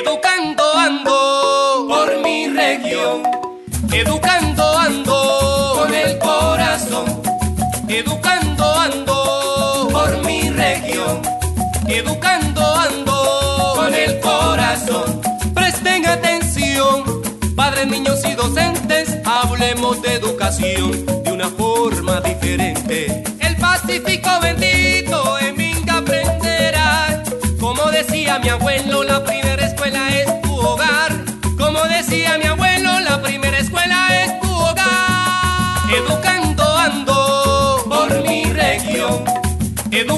Educando ando por mi región. Educando ando con el corazón. Educando ando por mi región. Educando ando con el corazón. Presten atención, padres, niños y docentes. Hablemos de educación de una forma diferente. El Pacífico bendito en Minga aprenderás. Como decía mi abuelo, la primera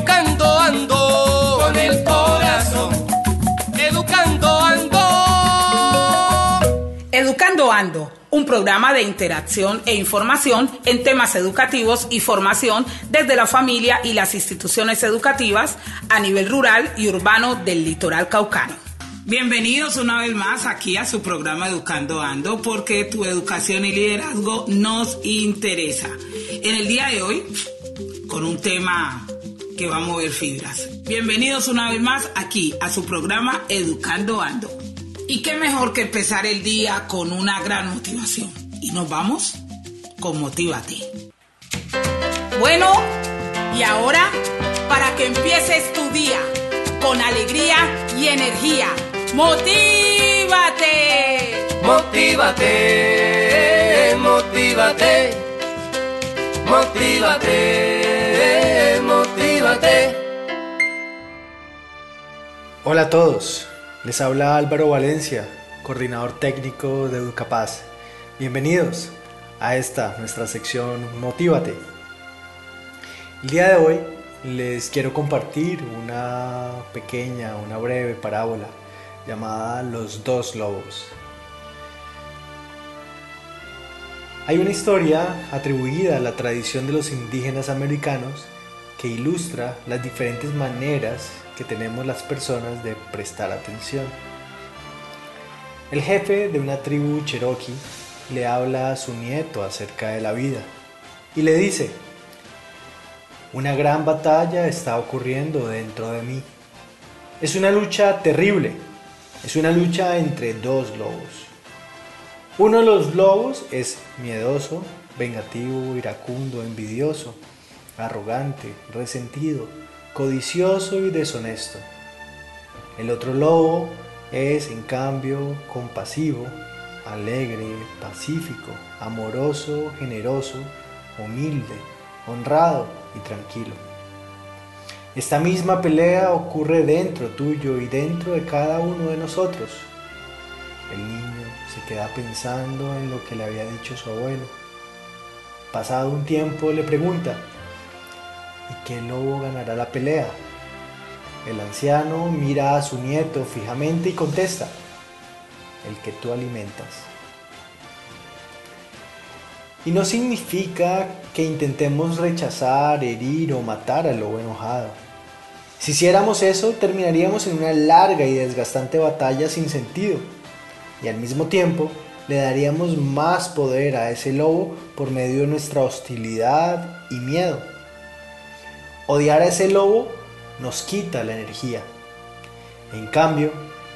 Educando ando con el corazón. Educando ando. Educando Ando, un programa de interacción e información en temas educativos y formación desde la familia y las instituciones educativas a nivel rural y urbano del litoral caucano. Bienvenidos una vez más aquí a su programa Educando Ando porque tu educación y liderazgo nos interesa. En el día de hoy, con un tema que va a mover fibras. Bienvenidos una vez más aquí a su programa Educando Ando. Y qué mejor que empezar el día con una gran motivación. Y nos vamos con Motívate. Bueno, y ahora, para que empieces tu día con alegría y energía, ¡motívate! Motívate, motívate, motívate, Hola a todos, les habla Álvaro Valencia, coordinador técnico de Educapaz. Bienvenidos a esta nuestra sección Motívate. El día de hoy les quiero compartir una pequeña, una breve parábola llamada Los dos lobos. Hay una historia atribuida a la tradición de los indígenas americanos que ilustra las diferentes maneras que tenemos las personas de prestar atención. El jefe de una tribu cherokee le habla a su nieto acerca de la vida y le dice, una gran batalla está ocurriendo dentro de mí. Es una lucha terrible, es una lucha entre dos lobos. Uno de los lobos es miedoso, vengativo, iracundo, envidioso, arrogante, resentido, codicioso y deshonesto. El otro lobo es, en cambio, compasivo, alegre, pacífico, amoroso, generoso, humilde, honrado y tranquilo. Esta misma pelea ocurre dentro tuyo y dentro de cada uno de nosotros. El niño se queda pensando en lo que le había dicho su abuelo. Pasado un tiempo le pregunta, ¿y qué lobo ganará la pelea? El anciano mira a su nieto fijamente y contesta, el que tú alimentas. Y no significa que intentemos rechazar, herir o matar al lobo enojado. Si hiciéramos eso, terminaríamos en una larga y desgastante batalla sin sentido. Y al mismo tiempo, le daríamos más poder a ese lobo por medio de nuestra hostilidad y miedo. Odiar a ese lobo nos quita la energía. En cambio,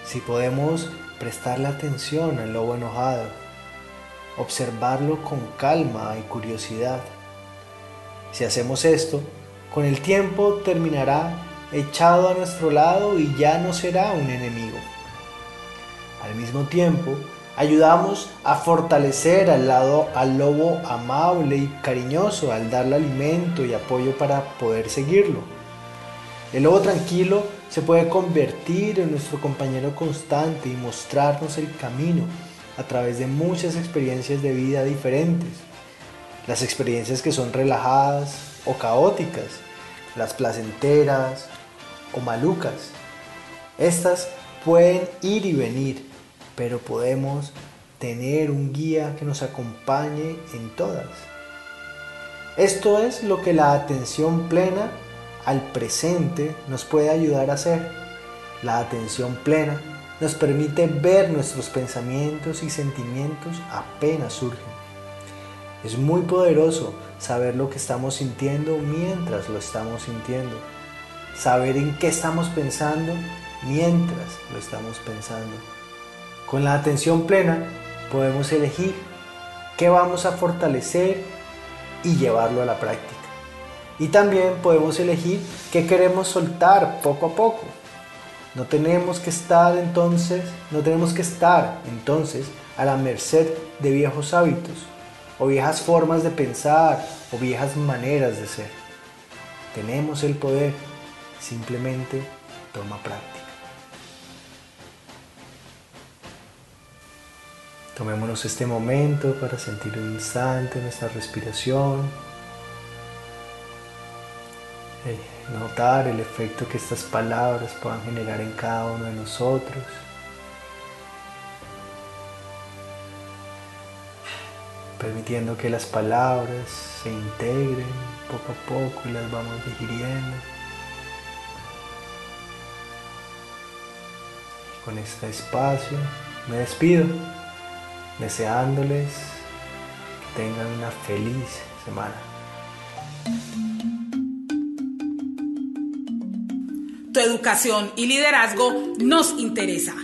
si podemos prestarle atención al lobo enojado, observarlo con calma y curiosidad, si hacemos esto, con el tiempo terminará echado a nuestro lado y ya no será un enemigo. Al mismo tiempo, ayudamos a fortalecer al, lado, al lobo amable y cariñoso al darle alimento y apoyo para poder seguirlo. El lobo tranquilo se puede convertir en nuestro compañero constante y mostrarnos el camino a través de muchas experiencias de vida diferentes. Las experiencias que son relajadas o caóticas, las placenteras o malucas. Estas pueden ir y venir, pero podemos tener un guía que nos acompañe en todas. Esto es lo que la atención plena al presente nos puede ayudar a hacer. La atención plena nos permite ver nuestros pensamientos y sentimientos apenas surgen. Es muy poderoso saber lo que estamos sintiendo mientras lo estamos sintiendo. Saber en qué estamos pensando mientras lo estamos pensando. Con la atención plena podemos elegir qué vamos a fortalecer y llevarlo a la práctica. Y también podemos elegir qué queremos soltar poco a poco. No tenemos que estar entonces, no tenemos que estar entonces a la merced de viejos hábitos o viejas formas de pensar o viejas maneras de ser. Tenemos el poder, simplemente toma práctica. Tomémonos este momento para sentir un instante nuestra respiración. Eh, notar el efecto que estas palabras puedan generar en cada uno de nosotros. Permitiendo que las palabras se integren poco a poco y las vamos digiriendo. Con este espacio me despido deseándoles que tengan una feliz semana. Tu educación y liderazgo nos interesa.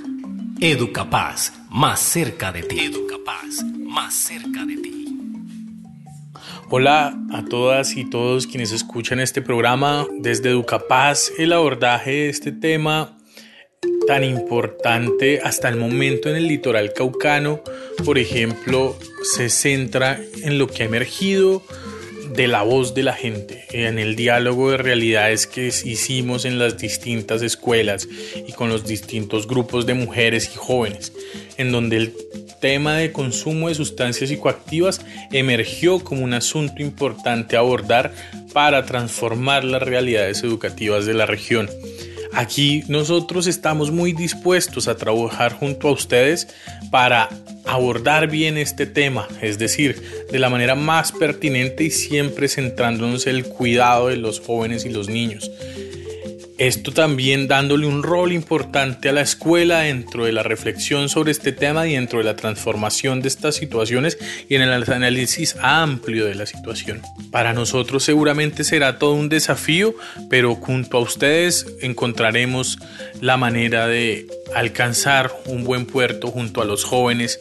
Educapaz, más cerca de ti. Educapaz, más cerca de ti. Hola a todas y todos quienes escuchan este programa desde Educapaz. El abordaje de este tema tan importante hasta el momento en el litoral caucano, por ejemplo, se centra en lo que ha emergido de la voz de la gente, en el diálogo de realidades que hicimos en las distintas escuelas y con los distintos grupos de mujeres y jóvenes, en donde el tema de consumo de sustancias psicoactivas emergió como un asunto importante a abordar para transformar las realidades educativas de la región. Aquí nosotros estamos muy dispuestos a trabajar junto a ustedes para abordar bien este tema, es decir, de la manera más pertinente y siempre centrándonos en el cuidado de los jóvenes y los niños. Esto también dándole un rol importante a la escuela dentro de la reflexión sobre este tema y dentro de la transformación de estas situaciones y en el análisis amplio de la situación. Para nosotros seguramente será todo un desafío, pero junto a ustedes encontraremos la manera de alcanzar un buen puerto junto a los jóvenes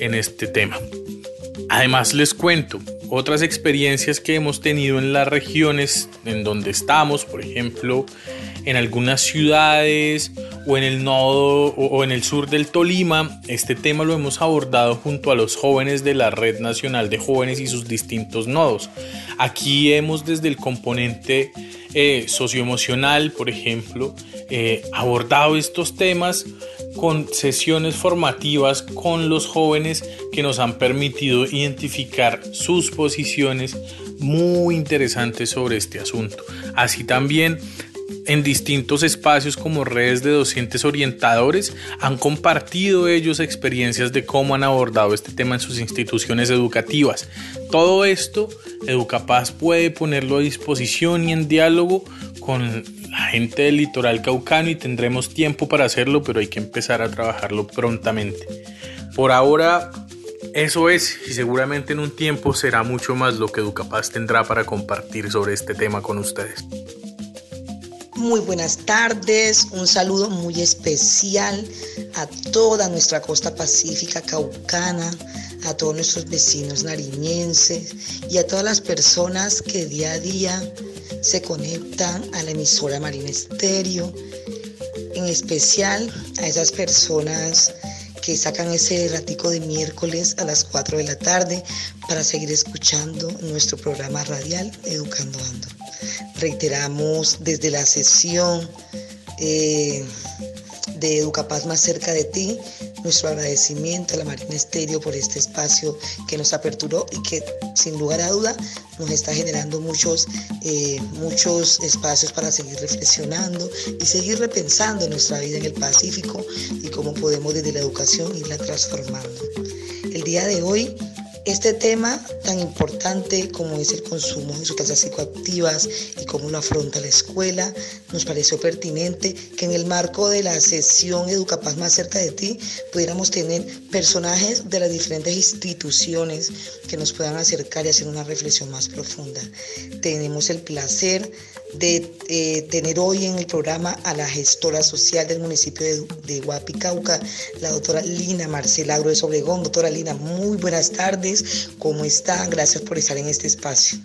en este tema. Además les cuento otras experiencias que hemos tenido en las regiones en donde estamos, por ejemplo, en algunas ciudades o en el nodo o en el sur del Tolima. Este tema lo hemos abordado junto a los jóvenes de la Red Nacional de Jóvenes y sus distintos nodos. Aquí hemos desde el componente eh, socioemocional, por ejemplo, eh, abordado estos temas con sesiones formativas con los jóvenes que nos han permitido identificar sus posiciones muy interesantes sobre este asunto. Así también en distintos espacios como redes de docentes orientadores han compartido ellos experiencias de cómo han abordado este tema en sus instituciones educativas. Todo esto Educapaz puede ponerlo a disposición y en diálogo con la gente del litoral caucano y tendremos tiempo para hacerlo, pero hay que empezar a trabajarlo prontamente. Por ahora eso es, y seguramente en un tiempo será mucho más lo que Educapaz tendrá para compartir sobre este tema con ustedes. Muy buenas tardes, un saludo muy especial a toda nuestra costa pacífica caucana, a todos nuestros vecinos nariñenses y a todas las personas que día a día se conectan a la emisora Marina Estéreo, en especial a esas personas que sacan ese ratico de miércoles a las 4 de la tarde para seguir escuchando nuestro programa radial Educando Ando. Reiteramos desde la sesión eh, de Educapaz más cerca de ti nuestro agradecimiento a la Marina Estéreo por este espacio que nos aperturó y que sin lugar a duda nos está generando muchos, eh, muchos espacios para seguir reflexionando y seguir repensando nuestra vida en el Pacífico y cómo podemos desde la educación irla transformando. El día de hoy este tema tan importante como es el consumo de sustancias psicoactivas y cómo lo afronta la escuela, nos pareció pertinente que en el marco de la sesión Educapaz más cerca de ti pudiéramos tener personajes de las diferentes instituciones que nos puedan acercar y hacer una reflexión más profunda. Tenemos el placer de eh, tener hoy en el programa a la gestora social del municipio de, de Huapicauca, la doctora Lina Marcela de Obregón. Doctora Lina, muy buenas tardes. ¿Cómo está? Gracias por estar en este espacio.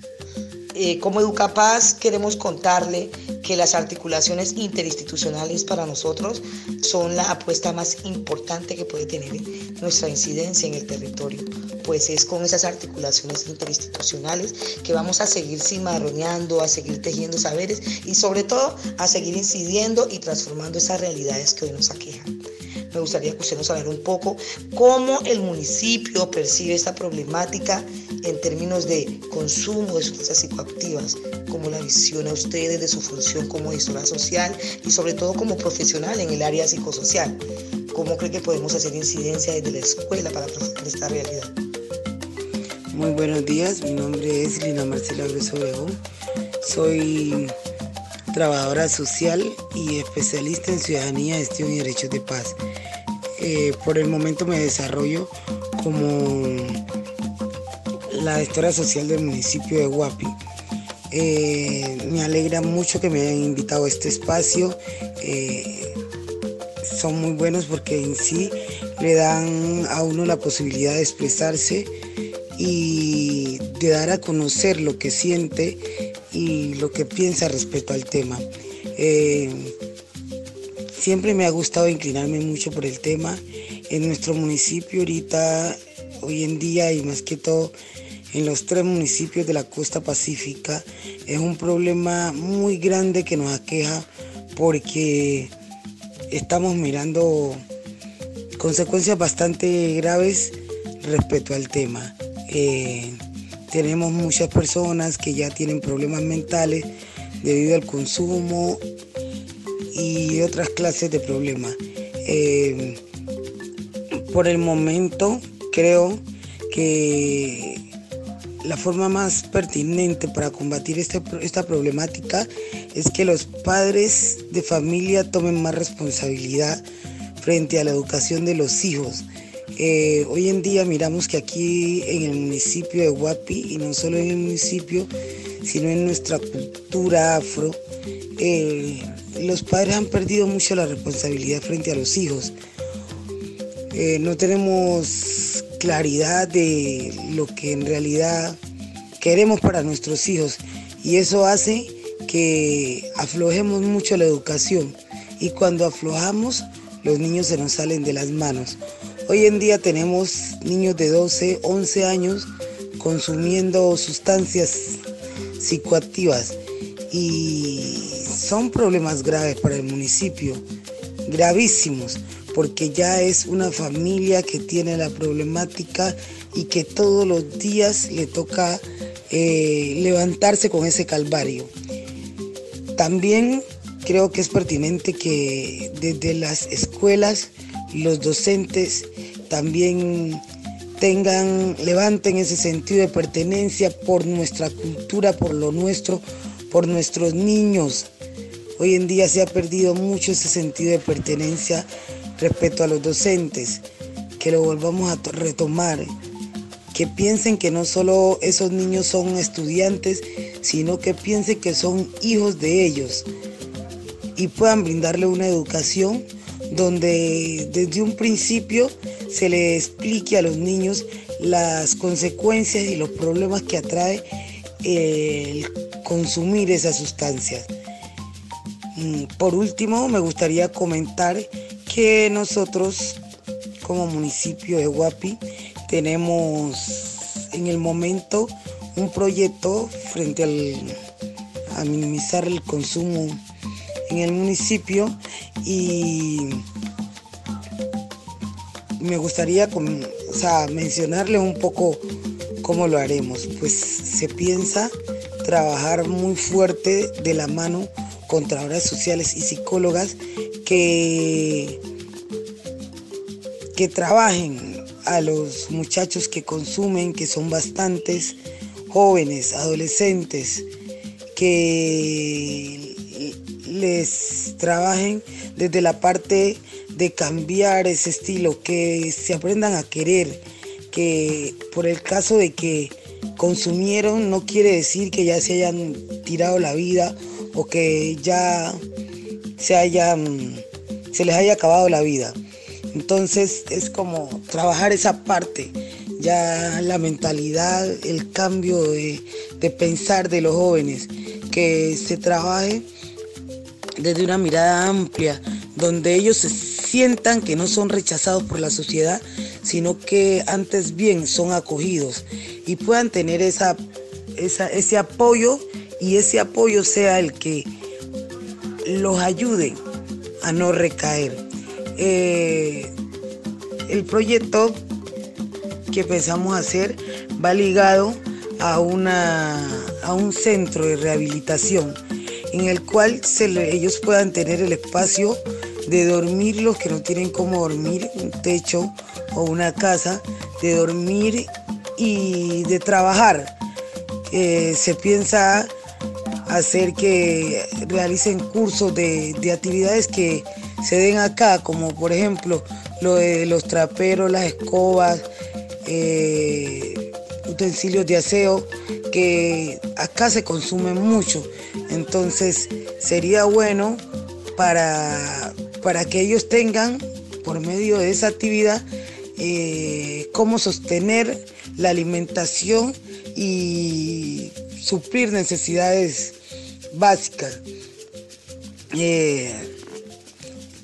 Eh, como Educapaz queremos contarle que las articulaciones interinstitucionales para nosotros son la apuesta más importante que puede tener nuestra incidencia en el territorio, pues es con esas articulaciones interinstitucionales que vamos a seguir cimarroneando, a seguir tejiendo saberes y sobre todo a seguir incidiendo y transformando esas realidades que hoy nos aquejan me gustaría que usted nos hablara un poco cómo el municipio percibe esta problemática en términos de consumo de sustancias psicoactivas, cómo la visiona usted desde su función como gestora social y sobre todo como profesional en el área psicosocial. ¿Cómo cree que podemos hacer incidencia desde la escuela para trabajar esta realidad? Muy buenos días, mi nombre es Lina Marcela Grueso. Soy trabajadora social y especialista en ciudadanía, gestión y derechos de paz. Eh, por el momento me desarrollo como la gestora social del municipio de Huapi. Eh, me alegra mucho que me hayan invitado a este espacio. Eh, son muy buenos porque en sí le dan a uno la posibilidad de expresarse y de dar a conocer lo que siente y lo que piensa respecto al tema. Siempre me ha gustado inclinarme mucho por el tema. En nuestro municipio ahorita, hoy en día y más que todo en los tres municipios de la costa pacífica, es un problema muy grande que nos aqueja porque estamos mirando consecuencias bastante graves respecto al tema. Eh, tenemos muchas personas que ya tienen problemas mentales debido al consumo y otras clases de problemas. Eh, por el momento creo que la forma más pertinente para combatir este, esta problemática es que los padres de familia tomen más responsabilidad frente a la educación de los hijos. Eh, hoy en día miramos que aquí en el municipio de Huapi, y no solo en el municipio, sino en nuestra cultura afro, eh, los padres han perdido mucho la responsabilidad frente a los hijos. Eh, no tenemos claridad de lo que en realidad queremos para nuestros hijos y eso hace que aflojemos mucho la educación y cuando aflojamos los niños se nos salen de las manos. Hoy en día tenemos niños de 12, 11 años consumiendo sustancias psicoactivas y son problemas graves para el municipio, gravísimos, porque ya es una familia que tiene la problemática y que todos los días le toca eh, levantarse con ese calvario. También creo que es pertinente que desde las escuelas los docentes también tengan, levanten ese sentido de pertenencia por nuestra cultura, por lo nuestro, por nuestros niños. Hoy en día se ha perdido mucho ese sentido de pertenencia respecto a los docentes, que lo volvamos a retomar, que piensen que no solo esos niños son estudiantes, sino que piensen que son hijos de ellos y puedan brindarle una educación donde desde un principio se le explique a los niños las consecuencias y los problemas que atrae el consumir esas sustancias. Mm, por último, me gustaría comentar que nosotros como municipio de Huapi tenemos en el momento un proyecto frente al, a minimizar el consumo en el municipio y me gustaría mencionarle un poco cómo lo haremos. Pues se piensa trabajar muy fuerte de la mano con trabajadoras sociales y psicólogas que, que trabajen a los muchachos que consumen, que son bastantes jóvenes, adolescentes, que les trabajen desde la parte de cambiar ese estilo, que se aprendan a querer, que por el caso de que consumieron no quiere decir que ya se hayan tirado la vida o que ya se hayan se les haya acabado la vida. Entonces es como trabajar esa parte, ya la mentalidad, el cambio de, de pensar de los jóvenes, que se trabaje desde una mirada amplia, donde ellos se sientan que no son rechazados por la sociedad, sino que antes bien son acogidos y puedan tener esa, ese apoyo y ese apoyo sea el que los ayude a no recaer. Eh, el proyecto que pensamos hacer va ligado a, una, a un centro de rehabilitación en el cual ellos puedan tener el espacio de dormir los que no tienen cómo dormir, un techo o una casa, de dormir y de trabajar. Eh, se piensa hacer que realicen cursos de, actividades que se den acá, como por ejemplo lo de los traperos, las escobas, eh, utensilios de aseo, que acá se consumen mucho. Entonces sería bueno para, para que ellos tengan, por medio de esa actividad, eh, cómo sostener la alimentación y suplir necesidades básicas. Eh,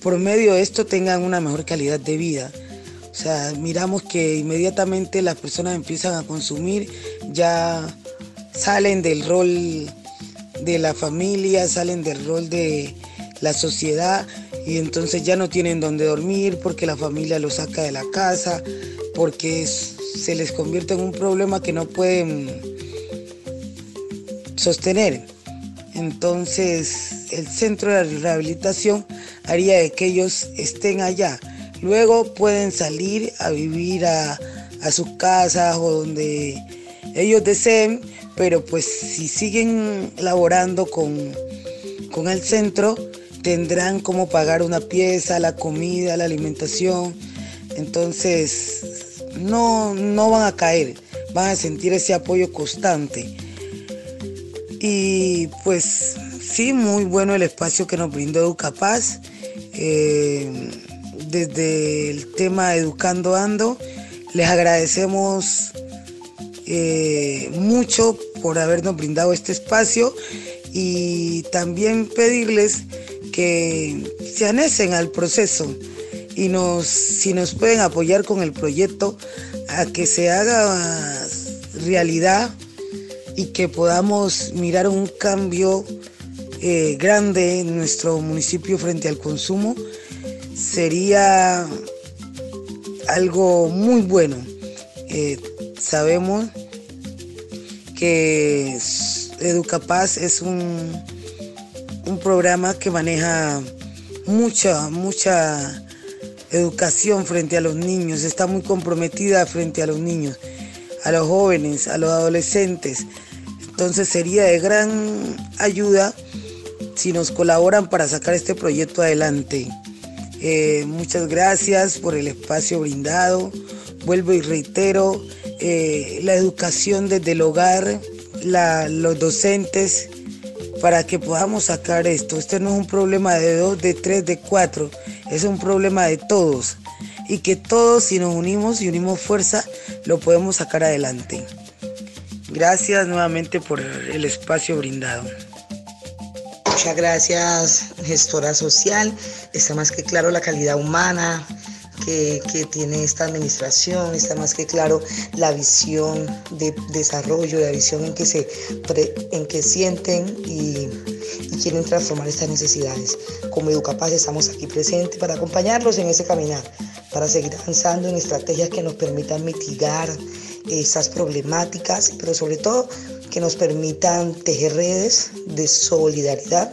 por medio de esto tengan una mejor calidad de vida. O sea, miramos que inmediatamente las personas empiezan a consumir, ya salen del rol de la familia, salen del rol de la sociedad y entonces ya no tienen dónde dormir porque la familia los saca de la casa, porque se les convierte en un problema que no pueden sostener. Entonces el centro de rehabilitación haría de que ellos estén allá. Luego pueden salir a vivir a, a sus casas o donde ellos deseen, pero pues si siguen laborando con, con el centro, tendrán como pagar una pieza, la comida, la alimentación. Entonces, no, no van a caer, van a sentir ese apoyo constante. Y pues sí, muy bueno el espacio que nos brindó Educapaz. Eh, desde el tema Educando Ando, les agradecemos eh, mucho por habernos brindado este espacio y también pedirles que se anecen al proceso y nos, si nos pueden apoyar con el proyecto a que se haga realidad y que podamos mirar un cambio eh, grande en nuestro municipio frente al consumo, sería algo muy bueno. Eh, sabemos que Educapaz es un, un programa que maneja mucha, mucha educación frente a los niños, está muy comprometida frente a los niños, a los jóvenes, a los adolescentes. Entonces sería de gran ayuda si nos colaboran para sacar este proyecto adelante. Eh, muchas gracias por el espacio brindado. Vuelvo y reitero, eh, la educación desde el hogar, los docentes, para que podamos sacar esto. Este no es un problema de dos, de tres, de cuatro, es un problema de todos. Y que todos, si nos unimos y unimos fuerza, lo podemos sacar adelante. Gracias nuevamente por el espacio brindado. Muchas gracias, gestora social. Está más que claro la calidad humana que, tiene esta administración, está más que claro la visión de desarrollo, la visión en que, se, en que sienten y, y quieren transformar estas necesidades. Como Educapaz estamos aquí presentes para acompañarlos en ese caminar, para seguir avanzando en estrategias que nos permitan mitigar esas problemáticas, pero sobre todo que nos permitan tejer redes de solidaridad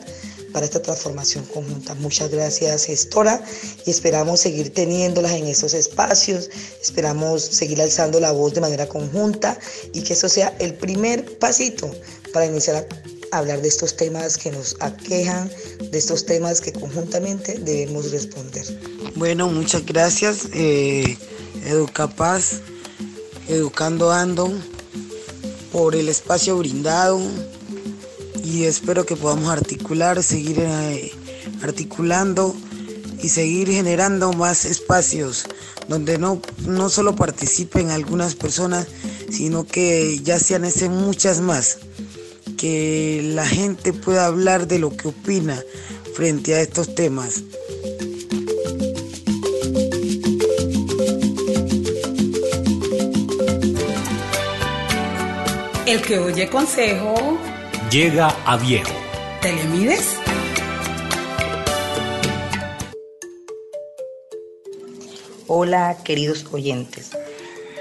para esta transformación conjunta. Muchas gracias, gestora, y esperamos seguir teniéndolas en esos espacios, esperamos seguir alzando la voz de manera conjunta y que eso sea el primer pasito para iniciar a hablar de estos temas que nos aquejan, de estos temas que conjuntamente debemos responder. Bueno, muchas gracias, eh, Educapaz, Educando Ando, por el espacio brindado y espero que podamos articular, seguir eh, articulando y seguir generando más espacios donde no, no solo participen algunas personas, sino que ya sean ese muchas más, que la gente pueda hablar de lo que opina frente a estos temas. El que oye consejo llega a viejo. ¿Te le mides? Hola queridos oyentes.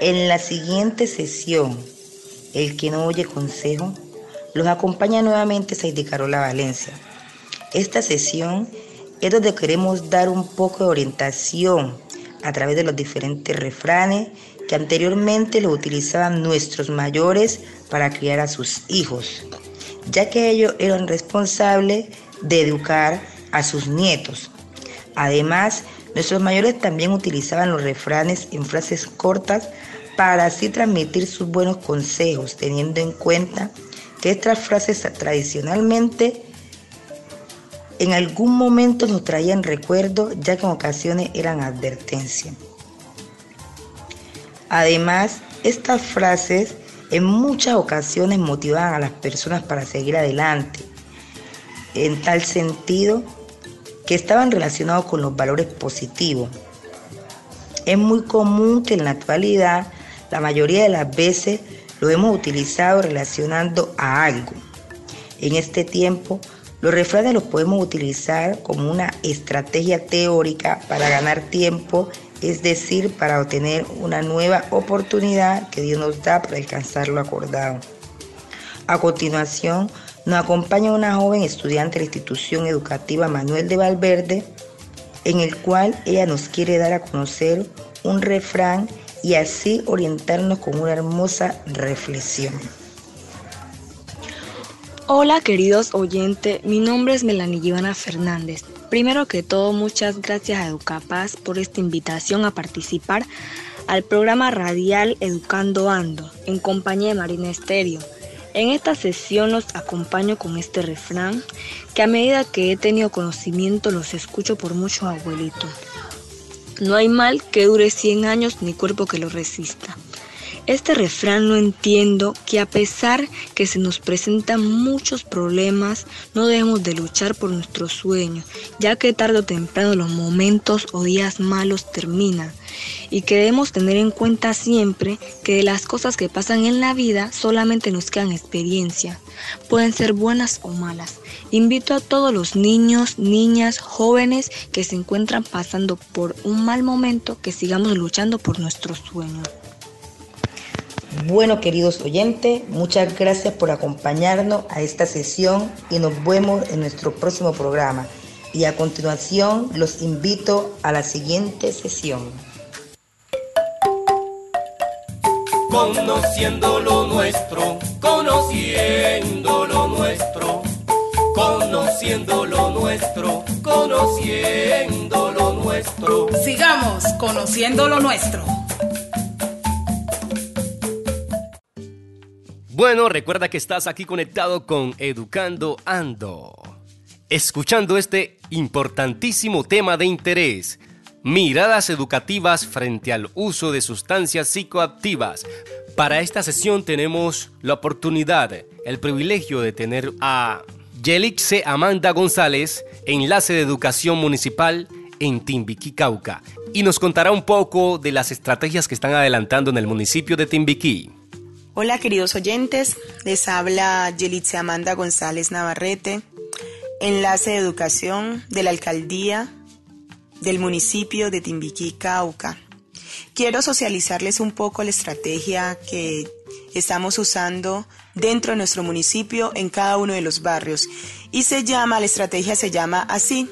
En la siguiente sesión, el que no oye consejo, los acompaña nuevamente Saidi Carola Valencia. Esta sesión es donde queremos dar un poco de orientación a través de los diferentes refranes que anteriormente lo utilizaban nuestros mayores para criar a sus hijos, ya que ellos eran responsables de educar a sus nietos. Además, nuestros mayores también utilizaban los refranes en frases cortas para así transmitir sus buenos consejos, teniendo en cuenta que estas frases tradicionalmente en algún momento nos traían recuerdo, ya que en ocasiones eran advertencia. Además, estas frases en muchas ocasiones motivaban a las personas para seguir adelante, en tal sentido que estaban relacionados con los valores positivos. Es muy común que en la actualidad la mayoría de las veces lo hemos utilizado relacionando a algo. En este tiempo, los refranes los podemos utilizar como una estrategia teórica para ganar tiempo es decir, para obtener una nueva oportunidad que Dios nos da para alcanzar lo acordado. A continuación, nos acompaña una joven estudiante de la institución educativa Manuel de Valverde, en el cual ella nos quiere dar a conocer un refrán y así orientarnos con una hermosa reflexión. Hola queridos oyentes, mi nombre es Melanie Ivana Fernández. Primero que todo, muchas gracias a Educapaz por esta invitación a participar al programa radial Educando Ando en compañía de Marina Estéreo. En esta sesión los acompaño con este refrán que a medida que he tenido conocimiento los escucho por muchos abuelitos. No hay mal que dure 100 años ni cuerpo que lo resista. Este refrán no entiendo que a pesar que se nos presentan muchos problemas, no debemos de luchar por nuestros sueños, ya que tarde o temprano los momentos o días malos terminan y que debemos tener en cuenta siempre que de las cosas que pasan en la vida solamente nos quedan experiencia, pueden ser buenas o malas. Invito a todos los niños, niñas, jóvenes que se encuentran pasando por un mal momento que sigamos luchando por nuestros sueños. Bueno, queridos oyentes, muchas gracias por acompañarnos a esta sesión y nos vemos en nuestro próximo programa. Y a continuación los invito a la siguiente sesión. Conociendo lo nuestro, conociendo lo nuestro, conociendo lo nuestro, conociendo lo nuestro. Sigamos conociendo lo nuestro. Bueno, recuerda que estás aquí conectado con Educando Ando, escuchando este importantísimo tema de interés, miradas educativas frente al uso de sustancias psicoactivas. Para esta sesión tenemos la oportunidad, el privilegio de tener a Yelixe Amanda González, enlace de educación municipal en Timbiquí, Cauca, y nos contará un poco de las estrategias que están adelantando en el municipio de Timbiquí. Hola queridos oyentes, les habla Yelitze Amanda González Navarrete, enlace de educación de la alcaldía del municipio de Timbiquí, Cauca. Quiero socializarles un poco la estrategia que estamos usando dentro de nuestro municipio en cada uno de los barrios y se llama, la estrategia se llama así,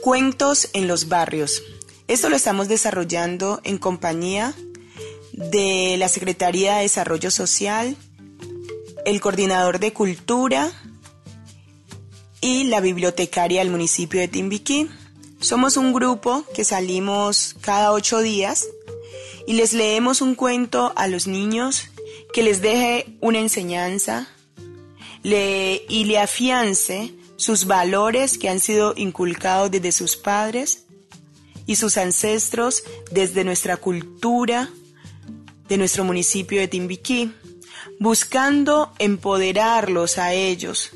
Cuentos en los barrios. Esto lo estamos desarrollando en compañía de la Secretaría de Desarrollo Social, el coordinador de Cultura y la bibliotecaria del municipio de Timbiquí. Somos un grupo que salimos cada ocho días y les leemos un cuento a los niños que les deje una enseñanza y le afiance sus valores que han sido inculcados desde sus padres y sus ancestros desde nuestra cultura de nuestro municipio de Timbiquí, buscando empoderarlos a ellos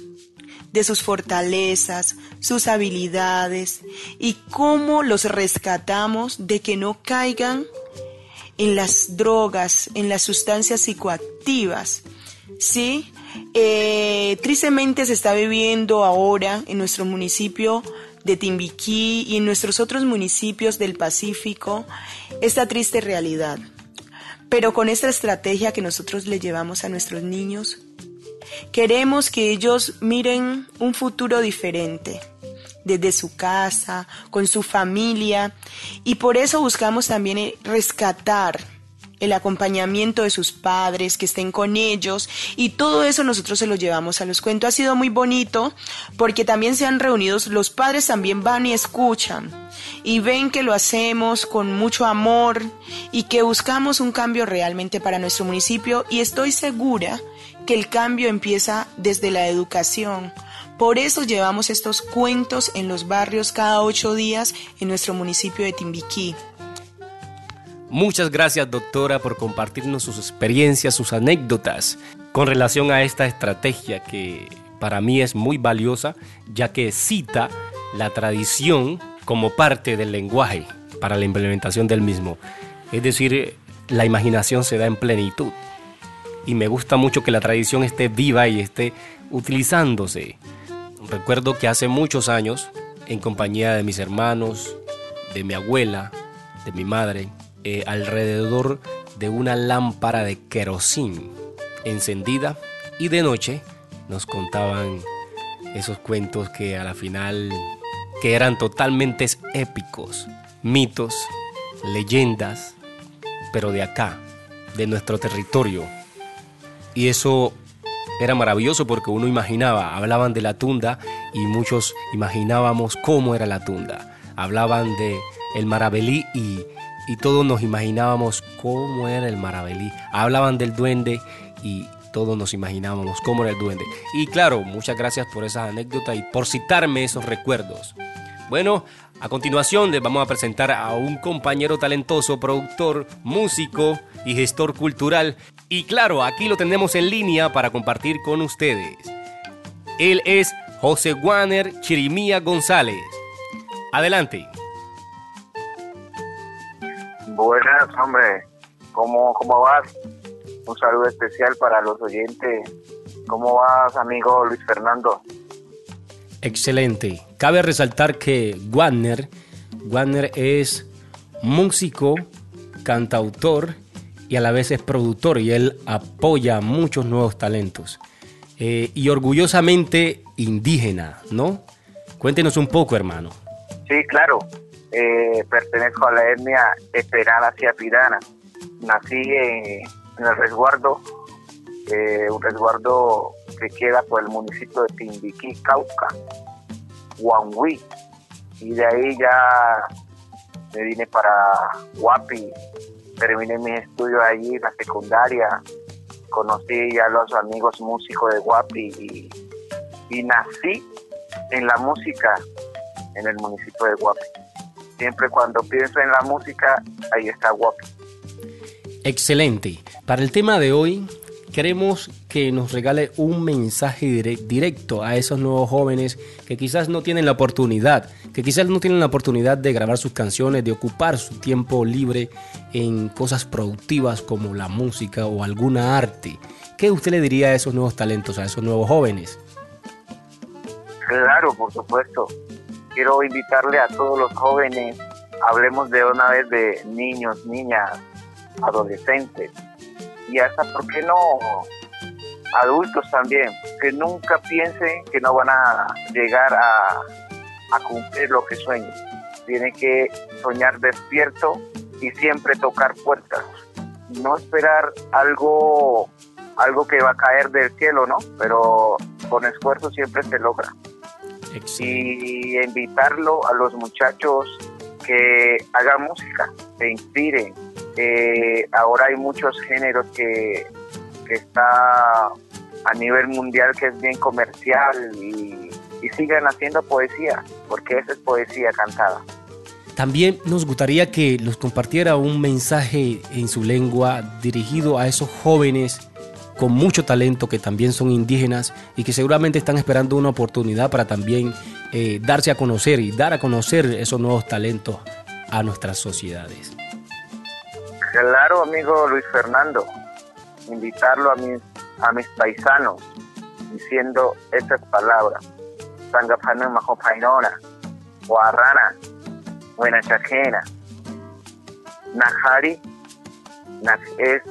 de sus fortalezas, sus habilidades y cómo los rescatamos de que no caigan en las drogas, en las sustancias psicoactivas. ¿Sí? Eh, tristemente se está viviendo ahora en nuestro municipio de Timbiquí y en nuestros otros municipios del Pacífico esta triste realidad. Pero con esta estrategia que nosotros le llevamos a nuestros niños, queremos que ellos miren un futuro diferente desde su casa, con su familia, y por eso buscamos también rescatar el acompañamiento de sus padres, que estén con ellos y todo eso nosotros se lo llevamos a los cuentos. Ha sido muy bonito porque también se han reunido, los padres también van y escuchan y ven que lo hacemos con mucho amor y que buscamos un cambio realmente para nuestro municipio y estoy segura que el cambio empieza desde la educación. Por eso llevamos estos cuentos en los barrios cada ocho días en nuestro municipio de Timbiquí. Muchas gracias doctora por compartirnos sus experiencias, sus anécdotas con relación a esta estrategia que para mí es muy valiosa ya que cita la tradición como parte del lenguaje para la implementación del mismo. Es decir, la imaginación se da en plenitud. Y me gusta mucho que la tradición esté viva y esté utilizándose. Recuerdo que hace muchos años, en compañía de mis hermanos, de mi abuela, de mi madre, eh, alrededor de una lámpara de querosín encendida y de noche nos contaban esos cuentos que a la final que eran totalmente épicos, mitos, leyendas, pero de acá, de nuestro territorio. Y eso era maravilloso porque uno imaginaba, hablaban de la tunda y muchos imaginábamos cómo era la tunda. Hablaban de el Marabelí y y todos nos imaginábamos cómo era el Marabelí. Hablaban del duende y todos nos imaginábamos cómo era el duende. Y claro, muchas gracias por esas anécdotas y por citarme esos recuerdos. Bueno, a continuación les vamos a presentar a un compañero talentoso, productor, músico y gestor cultural. Y claro, aquí lo tenemos en línea para compartir con ustedes. Él es José Warner Chirimía González. Adelante. Buenas, hombre. ¿Cómo, ¿Cómo vas? Un saludo especial para los oyentes. ¿Cómo vas, amigo Luis Fernando? Excelente. Cabe resaltar que Wagner, Wagner es músico, cantautor y a la vez es productor y él apoya muchos nuevos talentos. Eh, y orgullosamente indígena, ¿no? Cuéntenos un poco, hermano. Sí, claro. Eh, pertenezco a la etnia Esperana Pirana. Nací en, el resguardo, eh, un resguardo que queda por el municipio de Timbiquí, Cauca, Huanhui. Y de ahí ya me vine para Guapi, terminé mis estudios allí, la secundaria, conocí ya a los amigos músicos de Guapi y nací en la música en el municipio de Guapi. Siempre cuando pienso en la música, ahí está Guapi. Excelente. Para el tema de hoy, queremos que nos regale un mensaje directo a esos nuevos jóvenes que quizás no tienen la oportunidad, que quizás no tienen la oportunidad de grabar sus canciones, de ocupar su tiempo libre en cosas productivas como la música o alguna arte. ¿Qué usted le diría a esos nuevos talentos, a esos nuevos jóvenes? Claro, por supuesto quiero invitarle a todos los jóvenes, hablemos de una vez de niños, niñas, adolescentes y hasta, ¿por qué no? Adultos también, que nunca piensen que no van a llegar a, cumplir lo que sueñan. Tienen que soñar despierto y siempre tocar puertas. No esperar algo, algo que va a caer del cielo, ¿no? Pero con esfuerzo siempre se logra y invitarlo a los muchachos que hagan música, se inspiren. Eh, ahora hay muchos géneros que, que está a nivel mundial que es bien comercial y, y sigan haciendo poesía, porque esa es poesía cantada. También nos gustaría que nos compartiera un mensaje en su lengua dirigido a esos jóvenes con mucho talento que también son indígenas y que seguramente están esperando una oportunidad para también eh, darse a conocer y dar a conocer esos nuevos talentos a nuestras sociedades. Claro, amigo Luis Fernando, invitarlo a mis, a mis paisanos diciendo estas palabras. Sangapanu Mahopainona, Guarrana, Buena Chajena, Najari, Nak es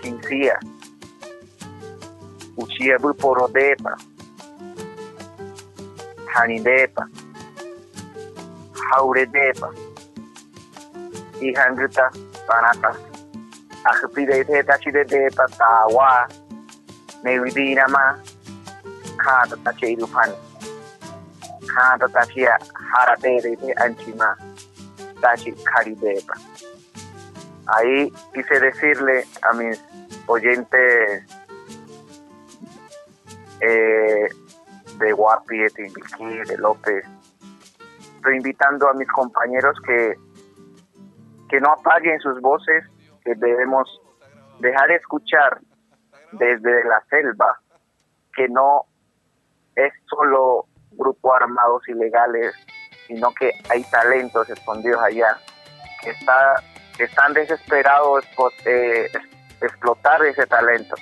Quincía, Uchiabu Porodepa, Hanidepa, Hauredepa, Ihanguta, Panatas, Ajupide Tachide Depa, Tawa, Nevidinama, Kata Tachirufan, Kata Tachia, Harate de Anchima, Tachi Karidepa. Ahí quise decirle a mis oyentes eh, de Guapi, de Timbiquí, de López. Estoy invitando a mis compañeros que, que no apaguen sus voces, que debemos dejar de escuchar desde la selva, que no es solo grupos armados ilegales, sino que hay talentos escondidos allá, que, está, que están desesperados por eh, explotar ese talento.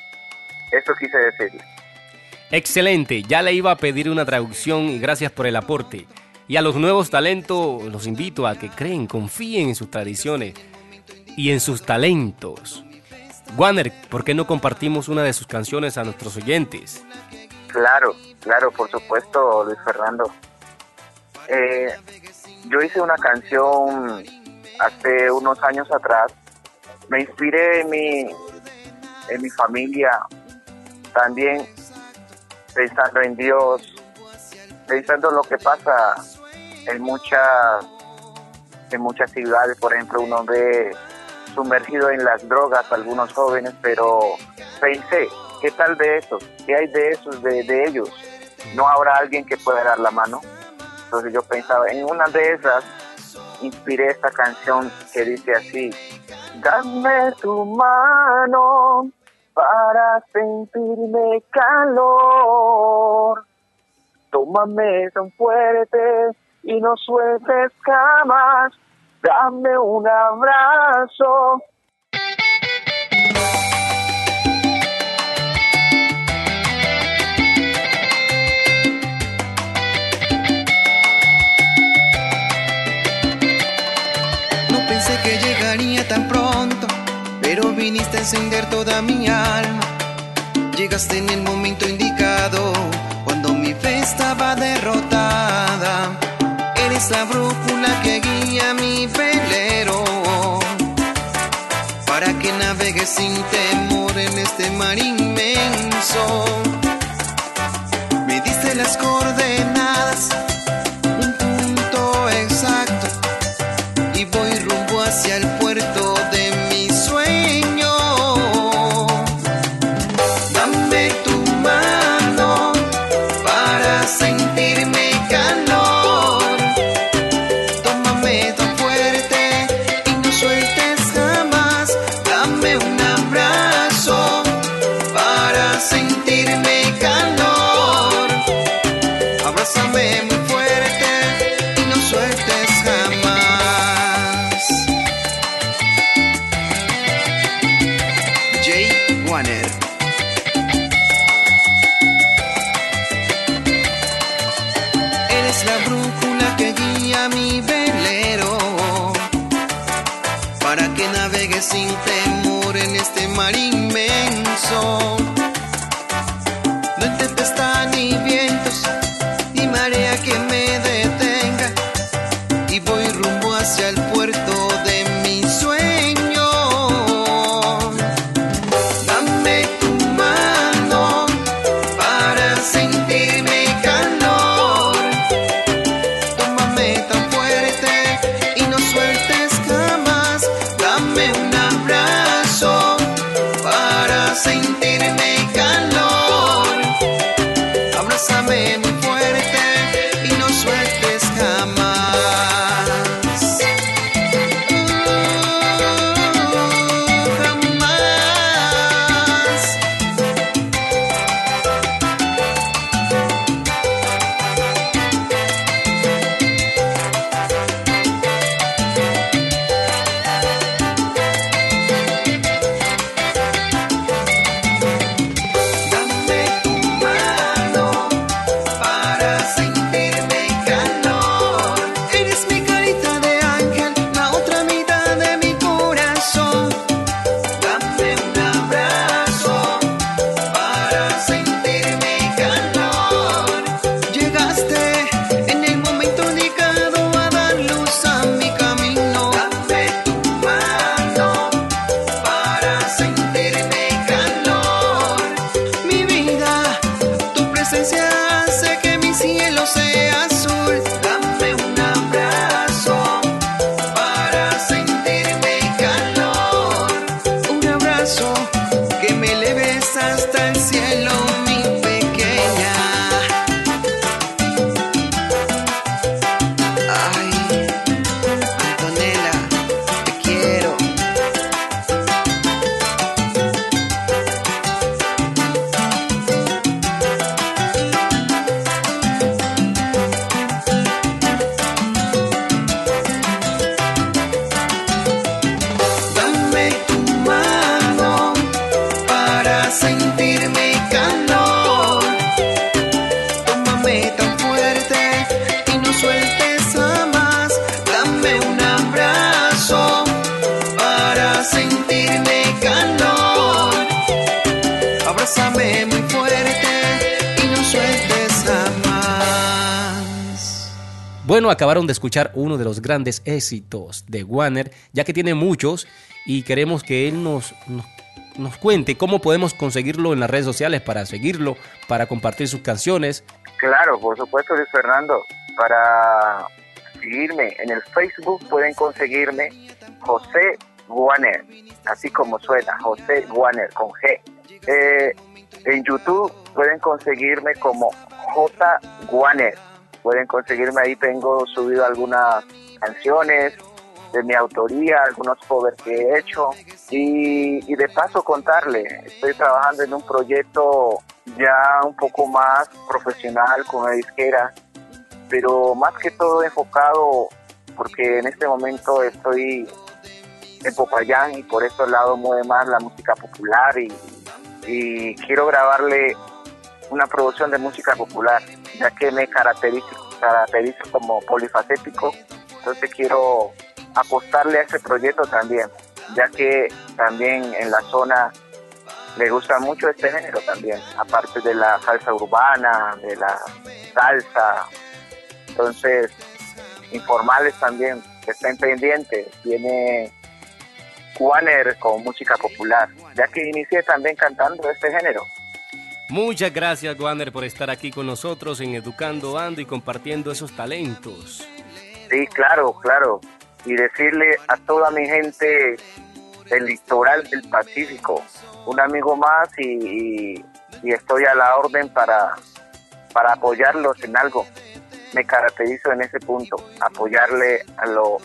Eso quise decirles. Excelente, ya le iba a pedir una traducción y gracias por el aporte. Y a los nuevos talentos los invito a que creen, confíen en sus tradiciones y en sus talentos. Warner, ¿por qué no compartimos una de sus canciones a nuestros oyentes? Claro, claro, por supuesto, Luis Fernando. Eh, yo hice una canción hace unos años atrás. Me inspiré en mi, en mi familia, también pensando en Dios, pensando lo que pasa en muchas en muchas ciudades, por ejemplo, uno ve sumergido en las drogas algunos jóvenes, pero pensé, ¿qué tal de eso? ¿Qué hay de esos, de, de ellos? ¿No habrá alguien que pueda dar la mano? Entonces yo pensaba, en una de esas, inspiré esta canción que dice así, dame tu mano para sentirme calor. Tómame tan fuerte y no sueltes jamás. Dame un abrazo. Pero viniste a encender toda mi alma. Llegaste en el momento indicado, cuando mi fe estaba derrotada. Eres la brújula que guía mi velero, para que navegue sin temor en este mar inmenso. Escuchar uno de los grandes éxitos de Warner, ya que tiene muchos y queremos que él nos, nos, cuente cómo podemos conseguirlo en las redes sociales para seguirlo, para compartir sus canciones. Claro, por supuesto, Luis Fernando. Para seguirme en el Facebook pueden conseguirme José Guaner, así como suena, José Guaner con G. Eh, en YouTube pueden conseguirme como J Guaner pueden conseguirme ahí, tengo subido algunas canciones de mi autoría, algunos covers que he hecho. Y, de paso contarle, estoy trabajando en un proyecto ya un poco más profesional con la disquera, pero más que todo enfocado porque en este momento estoy en Popayán y por este lado mueve más la música popular y quiero grabarle una producción de música popular ya que me caracterizo, caracterizo como polifacético, entonces quiero apostarle a ese proyecto también, ya que también en la zona le gusta mucho este género también, aparte de la salsa urbana, de la salsa, entonces informales también, que estén pendientes, tiene Warner con música popular, ya que inicié también cantando este género. Muchas gracias, Wander, por estar aquí con nosotros en Educando Ando y compartiendo esos talentos. Sí, claro, claro. Y decirle a toda mi gente del litoral del Pacífico, un amigo más y, estoy a la orden para, para apoyarlos en algo. Me caracterizo en ese punto, apoyarle a los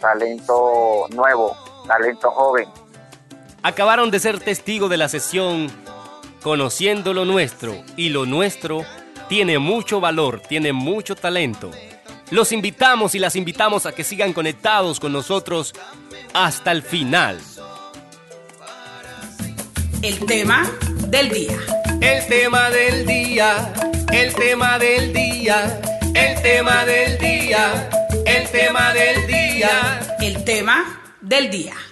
talento nuevo, talento joven. Acabaron de ser testigo de la sesión conociendo lo nuestro y lo nuestro tiene mucho valor, tiene mucho talento. Los invitamos y las invitamos a que sigan conectados con nosotros hasta el final. El tema del día. El tema del día, el tema del día, el tema del día, el tema del día. El tema del día.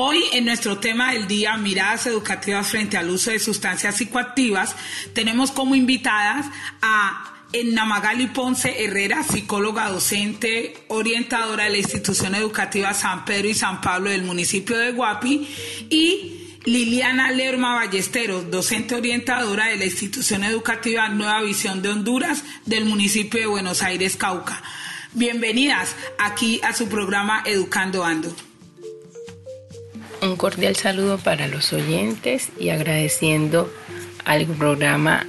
Hoy en nuestro tema del día, miradas educativas frente al uso de sustancias psicoactivas, tenemos como invitadas a Namagali Ponce Herrera, psicóloga docente, orientadora de la institución educativa San Pedro y San Pablo del municipio de Guapi, y Liliana Lerma Ballesteros, docente orientadora de la institución educativa Nueva Visión de Honduras del municipio de Buenos Aires, Cauca. Bienvenidas aquí a su programa Educando Ando. Un cordial saludo para los oyentes y agradeciendo al programa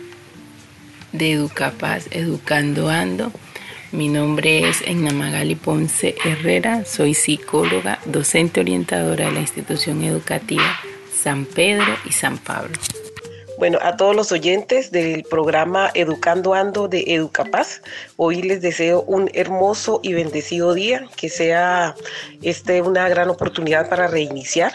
de Educapaz Educando Ando. Mi nombre es Magali Ponce Herrera, soy psicóloga, docente orientadora de la institución educativa San Pedro y San Pablo. Bueno, a todos los oyentes del programa Educando Ando de Educapaz, hoy les deseo un hermoso y bendecido día, que sea este una gran oportunidad para reiniciar,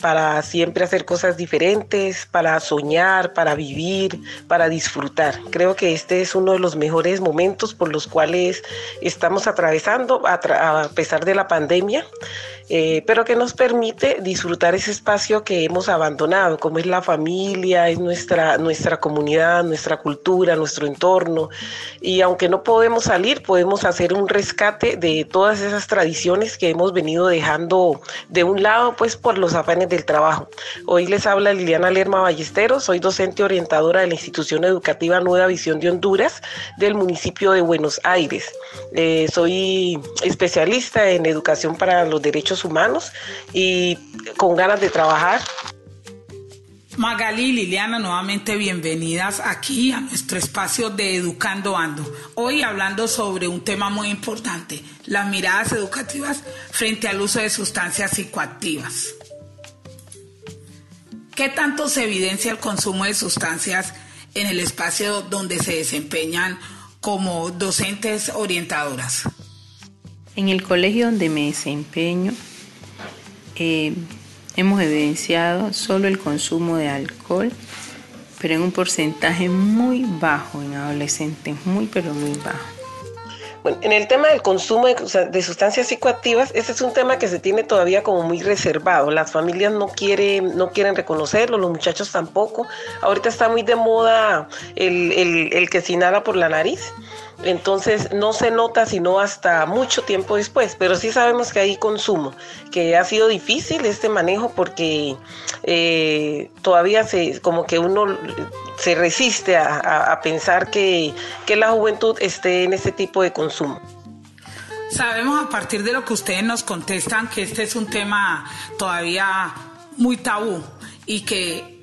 para siempre hacer cosas diferentes, para soñar, para vivir, para disfrutar. Creo que este es uno de los mejores momentos por los cuales estamos atravesando a, pesar de la pandemia eh, pero que nos permite disfrutar ese espacio que hemos abandonado, como es la familia, es nuestra, nuestra comunidad, nuestra cultura, nuestro entorno. Y aunque no podemos salir, podemos hacer un rescate de todas esas tradiciones que hemos venido dejando de un lado, pues por los afanes trabajo. Hoy les habla Liliana Lerma Ballesteros, soy docente orientadora de la institución educativa Nueva Visión de Honduras del municipio de Buenos Aires. Eh, soy especialista en educación para los derechos humanos y con ganas de trabajar. Magali y Liliana, nuevamente bienvenidas aquí a nuestro espacio de Educando Ando. Hoy hablando sobre un tema muy importante, las miradas educativas frente al uso de sustancias psicoactivas. ¿Qué tanto se evidencia el consumo de sustancias en el espacio donde se desempeñan como docentes orientadoras? En el colegio donde me desempeño, eh, hemos evidenciado solo el consumo de alcohol, pero en un porcentaje muy bajo en adolescentes, muy pero muy bajo. Bueno, en el tema del consumo de, sustancias psicoactivas, ese es un tema que se tiene todavía como muy reservado. Las familias no quieren, no quieren reconocerlo, los muchachos tampoco. Ahorita está muy de moda el, el, el que se inhala por la nariz. Entonces no se nota sino hasta mucho tiempo después, pero sí sabemos que hay consumo, que ha sido difícil este manejo porque eh, todavía se, como que uno se resiste a, pensar que, que la juventud esté en ese tipo de consumo. Sabemos a partir de lo que ustedes nos contestan que este es un tema todavía muy tabú y que